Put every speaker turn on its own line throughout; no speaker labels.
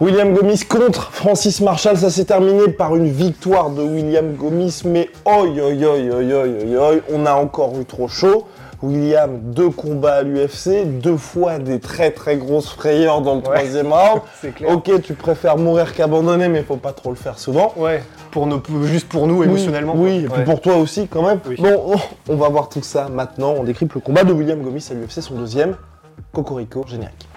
William Gomis contre Francis Marshall, ça s'est terminé par une victoire de William Gomis, mais oi oi oi oi oi oi oi, on a encore eu trop chaud. William, deux combats à l'UFC, deux fois des très très grosses frayeurs dans le troisième round. Ok, tu préfères mourir qu'abandonner, mais faut pas trop le faire souvent.
Ouais, pour nos, juste pour nous
Oui,
émotionnellement.
Oui, et puis
Ouais.
pour toi aussi quand même.
Oui.
Bon, on, va voir tout ça maintenant. On décrypte le combat de William Gomis à l'UFC, son deuxième. Cocorico, générique.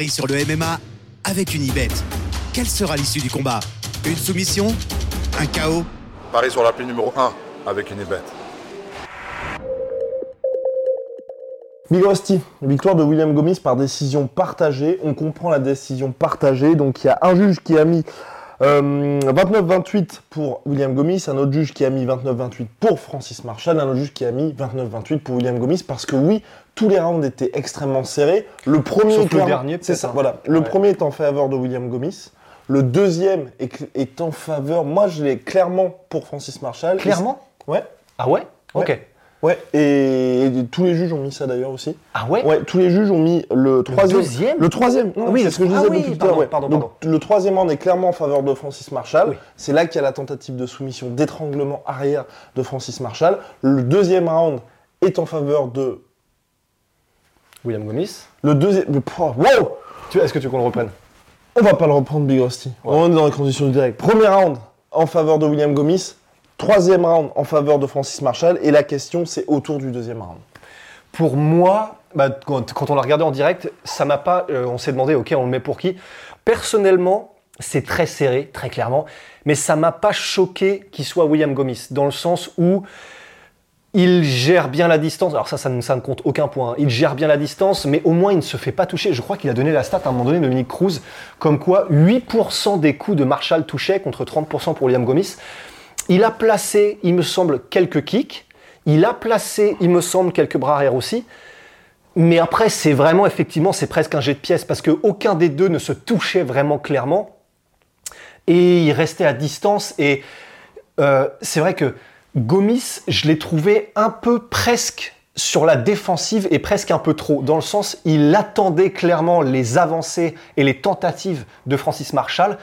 Paris sur le MMA avec une ibet. Quelle sera l'issue du combat? Une soumission? Un chaos
Paris sur l'appli numéro 1 avec une bête.
Big Rusty, victoire de William Gomis par décision partagée. On comprend la décision partagée. Donc il y a un juge qui a mis euh, 29-28 pour William Gomis, un autre juge qui a mis 29-28 pour Francis Marshall, un autre juge qui a mis 29-28 pour William Gomis parce que oui, tous les rounds étaient extrêmement serrés. Le premier,
Sauf le
clairement-
dernier,
c'est ça.
hein.
Voilà, le
Ouais.
premier est en faveur de William Gomis. Le deuxième est, est en faveur. Moi, je l'ai clairement pour Francis Marshall.
Clairement
Ouais.
Ah ouais Ok.
Ouais. Et, et tous les juges ont mis ça d'ailleurs aussi.
Ah ouais
Ouais, tous les juges ont mis le troisième.
deuxième
Le troisième. Non,
oui,
c'est
le-
ce que je
ah
disais
oui,
depuis tout à l'heure.
pardon,
Donc, le troisième round est clairement en faveur de Francis Marshall.
Oui.
C'est là qu'il y a la tentative de soumission, d'étranglement arrière de Francis Marshall. Le deuxième round est en faveur de.
William Gomis.
Le deuxième. wow
Est-ce que tu veux qu'on le reprenne?
On va pas le reprendre, Big Rusty. On est dans les conditions du direct. Premier round en faveur de William Gomis. Troisième round en faveur de Francis Marshall. Et la question, c'est autour du deuxième round.
Pour moi, bah, quand, quand on l'a regardé en direct, ça m'a pas. euh, on s'est demandé, ok, on le met pour qui? Personnellement, c'est très serré, très clairement, mais ça m'a pas choqué qu'il soit William Gomis, dans le sens où il gère bien la distance. Alors ça, ça ne, compte aucun point. hein. Il gère bien la distance, mais au moins il ne se fait pas toucher. Je crois qu'il a donné la stat à un moment donné, Dominique Cruz, comme quoi 8% des coups de Marshall touchaient contre 30% pour William Gomis. Il a placé, il me semble, quelques kicks. Il a placé, il me semble, quelques bras arrière aussi. Mais après, c'est vraiment, effectivement, c'est presque un jet de pièce parce qu'aucun des deux ne se touchait vraiment clairement. Et il restait à distance. Et euh, c'est vrai que Gomis, je l'ai trouvé un peu presque sur la défensive et presque un peu trop. Dans le sens, il attendait clairement les avancées et les tentatives de Francis Marshall.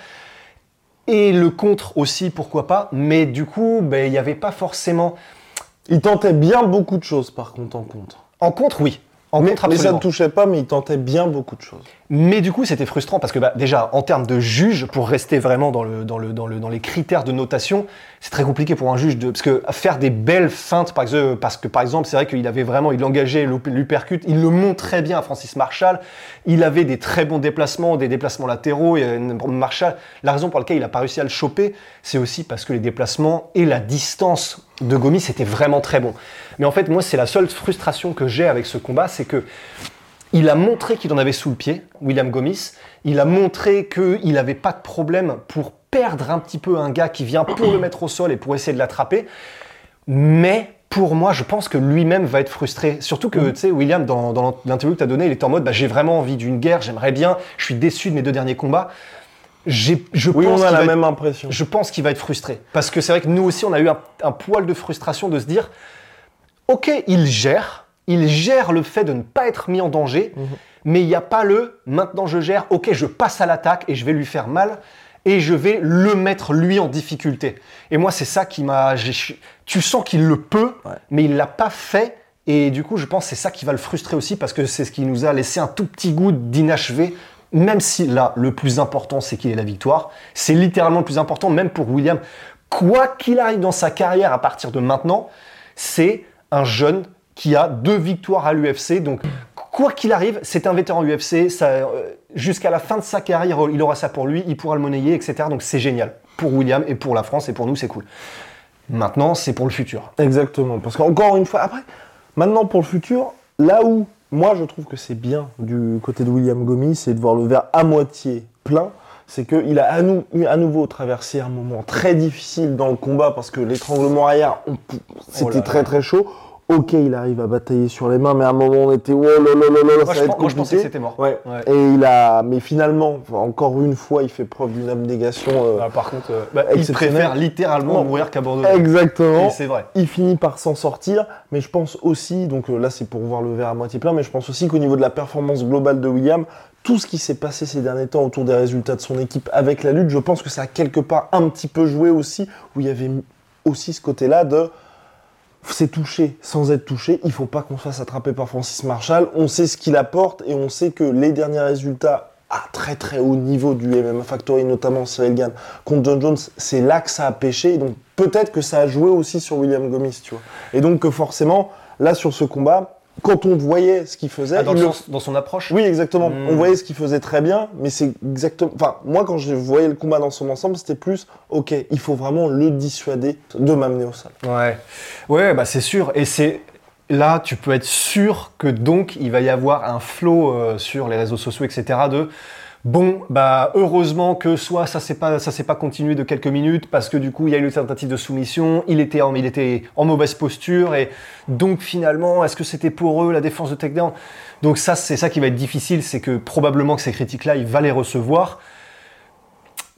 Et le contre aussi, pourquoi pas. Mais du coup, ben, il n'y avait pas forcément.
Il tentait bien beaucoup de choses, par contre, en contre.
En contre, oui. En
mais,
contre,
mais ça ne touchait pas, mais il tentait bien beaucoup de choses.
Mais du coup, c'était frustrant parce que bah, déjà, en termes de juge, pour rester vraiment dans, le, dans, le, dans, le, dans les critères de notation, c'est très compliqué pour un juge de parce que faire des belles feintes, par exemple, parce que par exemple, c'est vrai qu'il avait vraiment, il engageait l'up- l'uppercut, il le montrait bien à Francis Marshall. Il avait des très bons déplacements, des déplacements latéraux. Et Marshall, la raison pour laquelle il n'a pas réussi à le choper, c'est aussi parce que les déplacements et la distance de Gomis étaient vraiment très bons. Mais en fait, moi, c'est la seule frustration que j'ai avec ce combat, c'est que il a montré qu'il en avait sous le pied, William Gomis. Il a montré qu'il n'avait pas de problème pour perdre un petit peu un gars qui vient pour le mettre au sol et pour essayer de l'attraper. Mais pour moi, je pense que lui-même va être frustré. Surtout que, tu sais, William, dans, dans l'interview que tu as donnée, il était en mode bah, j'ai vraiment envie d'une guerre, j'aimerais bien, je suis déçu de mes deux derniers combats. J'ai- Je
Oui,
pense
on a
qu'il
la
va être-
même impression.
je pense qu'il va être frustré. Parce que c'est vrai que nous aussi, on a eu un, un poil de frustration de se dire, ok, il gère, il gère le fait de ne pas être mis en danger, mais il n'y a pas le maintenant je gère, ok, je passe à l'attaque et je vais lui faire mal et je vais le mettre lui en difficulté. Et moi, c'est ça qui m'a. Tu sens qu'il le peut, mais il l'a pas fait. Et du coup, je pense que c'est ça qui va le frustrer aussi parce que c'est ce qui nous a laissé un tout petit goût d'inachevé. Même si là, le plus important, c'est qu'il ait la victoire. C'est littéralement le plus important, même pour William. Quoi qu'il arrive dans sa carrière à partir de maintenant, c'est un jeune qui a deux victoires à l'UFC. Donc, quoi qu'il arrive, c'est un vétéran UFC. Euh, jusqu'à la fin de sa carrière, il aura ça pour lui, il pourra le monnayer, etc. Donc, c'est génial pour William et pour la France et pour nous, c'est cool. Maintenant, c'est pour le futur.
Exactement. Parce qu'encore une fois, après, maintenant pour le futur, là où moi je trouve que c'est bien du côté de William Gomis, c'est de voir le verre à moitié plein. C'est qu'il a à, nou- à nouveau traversé un moment très difficile dans le combat parce que l'étranglement arrière, c'était
Oh là
très très chaud. Ok, il arrive à batailler sur les mains, mais à un moment on était oh là là là ça va être
moi, je pensais
compliqué.
que c'était mort.
Ouais.
Ouais.
Et il a, mais finalement, encore une fois, il fait preuve d'une abnégation. euh,
Ah, par contre, euh, bah, il préfère littéralement mourir qu'abandonner.
Exactement.
Et c'est vrai.
Il finit par s'en sortir, mais je pense aussi, donc euh, là c'est pour voir le verre à moitié plein, mais je pense aussi qu'au niveau de la performance globale de William, tout ce qui s'est passé ces derniers temps autour des résultats de son équipe avec la lutte, je pense que ça a quelque part un petit peu joué aussi, où il y avait aussi ce côté-là de c'est touché sans être touché, il faut pas qu'on se fasse attraper par Francis Marshall, on sait ce qu'il apporte et on sait que les derniers résultats à très très haut niveau du MMA Factory, notamment Cyril Gann contre John Jones, c'est là que ça a pêché, donc peut-être que ça a joué aussi sur William Gomis, tu vois. Et donc que forcément, là sur ce combat, quand on voyait ce qu'il faisait,
Ah, dans,
il
le
le-
sens- dans son approche
oui, exactement.
Hmm.
On voyait ce qu'il faisait très bien, mais c'est exactement. Enfin, moi, quand je voyais le combat dans son ensemble, c'était plus, ok, il faut vraiment le dissuader de m'amener au sol.
Ouais, ouais, bah c'est sûr. Et c'est là, tu peux être sûr que donc il va y avoir un flow euh, sur les réseaux sociaux, etc. De bon, bah heureusement que soit ça s'est pas ça s'est pas continué de quelques minutes parce que du coup il y a eu une tentative de soumission, il était en mauvaise posture et donc finalement est-ce que c'était pour eux la défense de takedown Donc ça c'est ça qui va être difficile, c'est que probablement que ces critiques là il va les recevoir.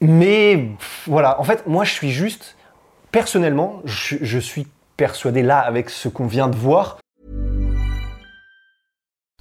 Mais voilà, en fait, moi je suis juste, personnellement, je suis persuadé là avec ce qu'on vient de voir.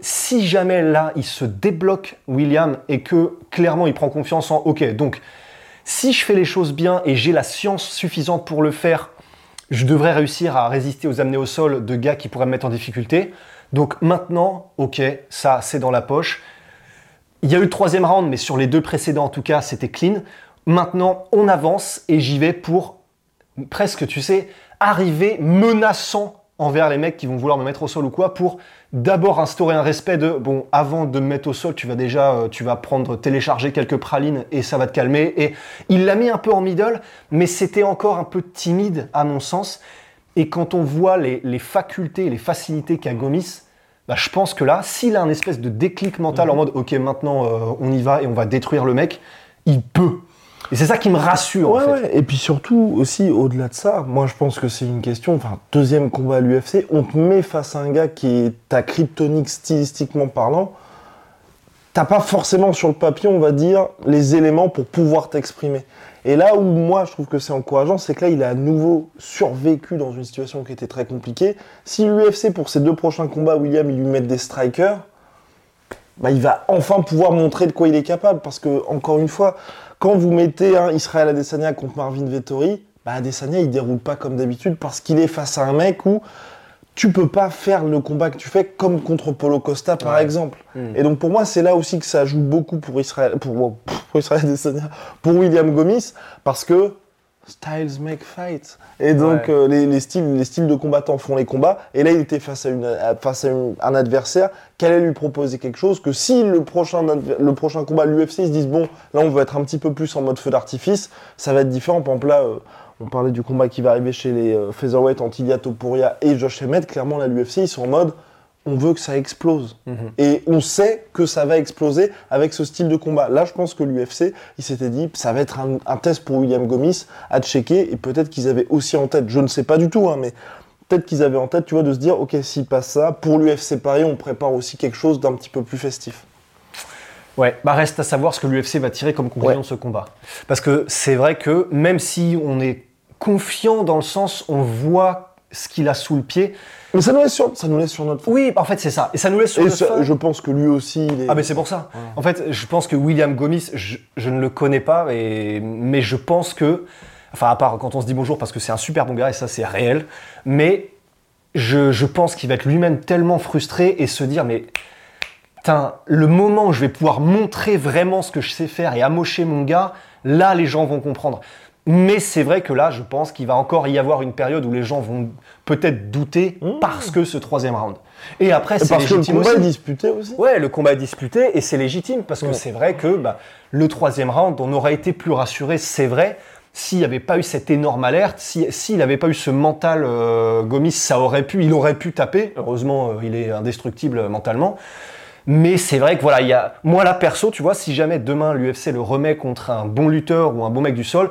Si jamais là il se débloque William et que clairement il prend confiance en ok donc si je fais les choses bien et j'ai la science suffisante pour le faire je devrais réussir à résister aux amenés au sol de gars qui pourraient me mettre en difficulté. Donc maintenant ok ça c'est dans la poche. Il y a eu le troisième round mais sur les deux précédents en tout cas c'était clean. Maintenant on avance et j'y vais pour presque, tu sais, arriver menaçant envers les mecs qui vont vouloir me mettre au sol ou quoi, pour d'abord instaurer un respect de bon, avant de me mettre au sol, tu vas déjà, euh, tu vas prendre, télécharger quelques pralines et ça va te calmer. Et il l'a mis un peu en middle, mais c'était encore un peu timide à mon sens. Et quand on voit les, les facultés, les facilités qu'a Gomis, bah, je pense que là, s'il a un espèce de déclic mental en mode ok, maintenant euh, on y va et on va détruire le mec, il peut. Et c'est ça qui me rassure en
Ouais,
fait.
ouais. Et puis surtout, aussi, au-delà de ça, moi je pense que c'est une question, enfin, deuxième combat à l'UFC, on te met face à un gars qui est ta kryptonique stylistiquement parlant, t'as pas forcément sur le papier, on va dire, les éléments pour pouvoir t'exprimer. Et là où moi je trouve que c'est encourageant, c'est que là il a à nouveau survécu dans une situation qui était très compliquée. Si l'UFC pour ses deux prochains combats, William, il lui met des strikers, bah, il va enfin pouvoir montrer de quoi il est capable. Parce que, encore une fois, quand vous mettez un Israël Adesanya contre Marvin Vettori, bah, Adesanya il déroule pas comme d'habitude parce qu'il est face à un mec où tu peux pas faire le combat que tu fais comme contre Polo Costa par
Ouais.
exemple.
Mm.
Et donc pour moi c'est là aussi que ça joue beaucoup pour Israël, pour, pour Israël Adesanya, pour William Gomis parce que styles make fight. Et donc
Ouais.
euh, les, les styles, les styles de combattants font les combats. Et là il était face à, une, à- face à une- un adversaire qui allait lui proposer quelque chose que si le prochain, le prochain combat l'UFC ils se disent bon là on veut être un petit peu plus en mode feu d'artifice, ça va être différent. Par exemple là euh, on parlait du combat qui va arriver chez les euh, featherweight Antilia Topuria et Josh Emmett. Clairement, là, l'UFC, ils sont en mode on veut que ça explose. Et on sait que ça va exploser avec ce style de combat. Là, je pense que l'UFC, il s'était dit ça va être un, un test pour William Gomis à checker. Et peut-être qu'ils avaient aussi en tête, je ne sais pas du tout, hein, mais peut-être qu'ils avaient en tête, tu vois, de se dire ok, s'il passe ça, pour l'UFC Paris, on prépare aussi quelque chose d'un petit peu plus festif.
Ouais, bah reste à savoir ce que l'UFC va tirer comme conclusion
Ouais.
de ce combat. Parce que c'est vrai que même si on est confiant dans le sens on voit ce qu'il a sous le pied.
Mais ça nous laisse sur, ça nous laisse sur notre fin.
Oui, en fait c'est ça. Et ça nous laisse sur
Et
notre
ça-
fin.
je pense que lui aussi, il est.
Ah mais c'est pour ça. En fait, je pense que William Gomis, je, je ne le connais pas, et- mais je pense que, enfin à part quand on se dit bonjour parce que c'est un super bon gars et ça c'est réel, mais je, je pense qu'il va être lui-même tellement frustré et se dire mais le moment où je vais pouvoir montrer vraiment ce que je sais faire et amocher mon gars, là les gens vont comprendre. Mais c'est vrai que là, je pense qu'il va encore y avoir une période où les gens vont peut-être douter parce que ce troisième round. Et après, c'est
parce que le
légitime
combat
aussi.
est disputé aussi.
Ouais, le combat est disputé et c'est légitime parce que
Ouais.
c'est vrai que bah, le troisième round, on aurait été plus rassuré, c'est vrai. S'il n'y avait pas eu cette énorme alerte, si- s'il n'avait pas eu ce mental euh, Gomis, ça aurait pu, il aurait pu taper. Heureusement, euh, il est indestructible euh, mentalement. Mais c'est vrai que voilà, il y a, moi là perso, tu vois, si jamais demain l'UFC le remet contre un bon lutteur ou un bon mec du sol,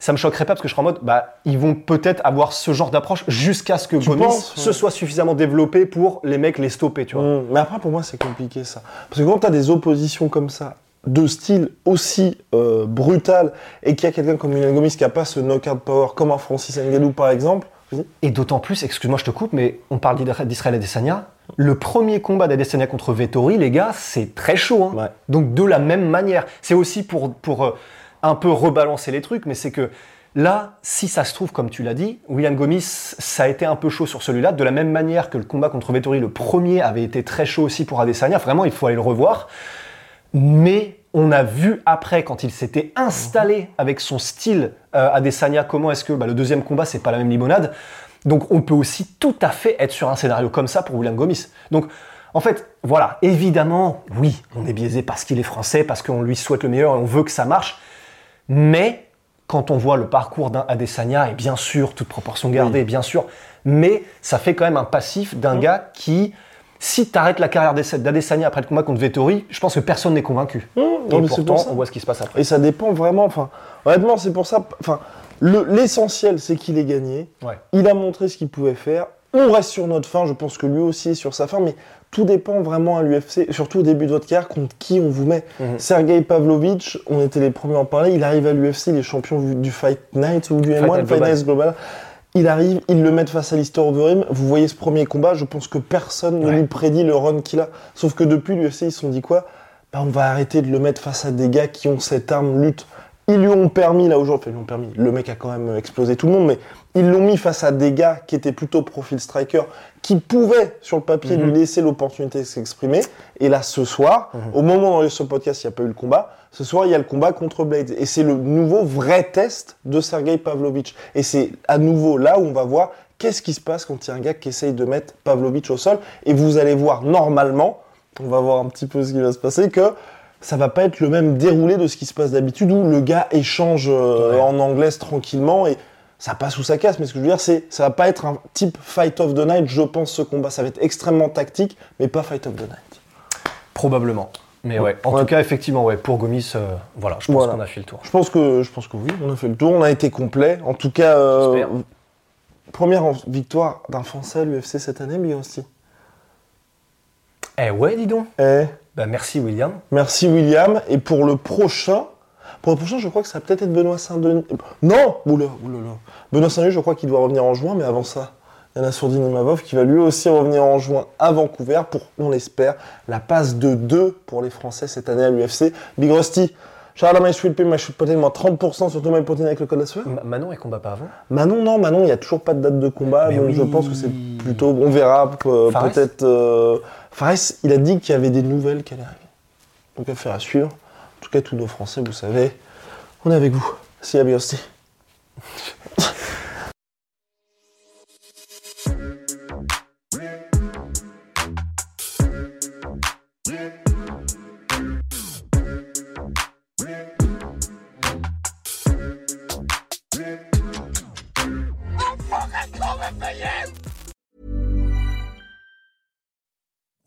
ça me choquerait pas parce que je serais en mode, bah, ils vont peut-être avoir ce genre d'approche jusqu'à ce que
Tu
Gomis
penses,
se
ouais.
soit suffisamment développé pour les mecs les stopper, tu vois.
Hum, Mais après, pour moi, c'est compliqué ça. Parce que quand tu as des oppositions comme ça, de style aussi euh, brutal, et qu'il y a quelqu'un comme William Gomis qui a pas ce knockout power, comme un Francis Ngannou par exemple.
Et d'autant plus, excuse-moi, je te coupe, mais on parle d'Isra- d'Israël Adesanya. Le premier combat d'Adesanya contre Vettori, les gars, c'est très chaud. hein.
Ouais.
Donc de la même manière. C'est aussi pour, pour euh, un peu rebalancer les trucs, mais c'est que là, si ça se trouve, comme tu l'as dit, William Gomis, ça a été un peu chaud sur celui-là, de la même manière que le combat contre Vettori, le premier, avait été très chaud aussi pour Adesanya. Vraiment, il faut aller le revoir. Mais on a vu après, quand il s'était installé avec son style euh, Adesanya, comment est-ce que bah, le deuxième combat, c'est pas la même limonade. Donc on peut aussi tout à fait être sur un scénario comme ça pour William Gomis. Donc en fait, voilà, évidemment, oui, on est biaisé parce qu'il est français, parce qu'on lui souhaite le meilleur et on veut que ça marche. Mais quand on voit le parcours d'un Adesanya, et bien sûr, toute proportion gardée, bien sûr, mais ça fait quand même un passif d'un gars qui, si tu arrêtes la carrière d'Ades- d'Adesanya après le combat contre Vettori, je pense que personne n'est convaincu.
non,
et pourtant,
pour
on voit ce qui se passe après.
Et ça dépend vraiment. Enfin, honnêtement, c'est pour ça. Enfin, le- l'essentiel, c'est qu'il ait gagné.
Ouais.
Il a montré ce qu'il pouvait faire. On reste sur notre fin. Je pense que lui aussi est sur sa fin. Mais tout dépend vraiment à l'UFC, surtout au début de votre carrière, contre qui on vous met.
Mhm.
Sergei Pavlovich, on était les premiers à en parler. Il arrive à l'UFC, il est champion du- Fight Night ou du
Fight
M1,
Night
Fight
Global.
Night Global. Il arrive, ils le mettent face à Lister Overeem. Vous voyez ce premier combat, je pense que personne ne lui prédit le run qu'il a. Sauf que depuis l'UFC, ils se sont dit quoi? Bah, On va arrêter de le mettre face à des gars qui ont cette arme lutte. Ils lui ont permis, là aujourd'hui, enfin, ils lui ont permis, le mec a quand même explosé tout le monde, mais ils l'ont mis face à des gars qui étaient plutôt profil striker, qui pouvaient, sur le papier,
Mhm.
lui laisser l'opportunité de s'exprimer. Et là, ce soir,
Mhm.
au moment où ce podcast, il n'y a pas eu le combat, ce soir, il y a le combat contre Blade. Et c'est le nouveau vrai test de Sergei Pavlovich. Et c'est à nouveau là où on va voir qu'est-ce qui se passe quand il y a un gars qui essaye de mettre Pavlovich au sol. Et vous allez voir normalement, on va voir un petit peu ce qui va se passer, que ça va pas être le même déroulé de ce qui se passe d'habitude où le gars échange euh,
Ouais.
en anglaise tranquillement et ça passe ou ça casse. Mais ce que je veux dire, c'est ça va pas être un type Fight of the Night, je pense, ce combat. Ça va être extrêmement tactique, mais pas Fight of the Night.
Probablement. Mais ouais, en
Ouais.
tout cas, effectivement, ouais, pour Gomis, euh, voilà, je pense
Voilà.
qu'on a fait le tour.
Je pense que, je pense que oui, on a fait le tour, on a été complet. En tout cas, euh, première victoire d'un Français à l'UFC cette année, Big Rusty.
Eh ouais, dis donc.
Eh,
Bah merci William.
merci William. Et pour le prochain, pour le prochain, je crois que ça va peut-être être Benoît Saint-Denis. Non, oula, oulala. Benoît Saint-Denis, je crois qu'il doit revenir en juin, mais avant ça, il y en a Sourdine Imavov qui va lui aussi revenir en juin à Vancouver pour, on l'espère, la passe de 2 pour les Français cette année à l'UFC. Big Rusty, à my sweet pea, my sweet protein, moins 30% sur tout my protein avec le code la sueur.
Ma- Manon, elle combat pas avant
Manon, non, Manon, il n'y a toujours pas de date de combat,
Mais
donc
oui.
je pense que c'est plutôt. On verra, euh, peut-être. euh, Fares, il a dit qu'il y avait des nouvelles qui allaient arriver. Donc affaire à suivre. En tout cas, tous nos Français, vous savez, on est avec vous. Si la Biosty.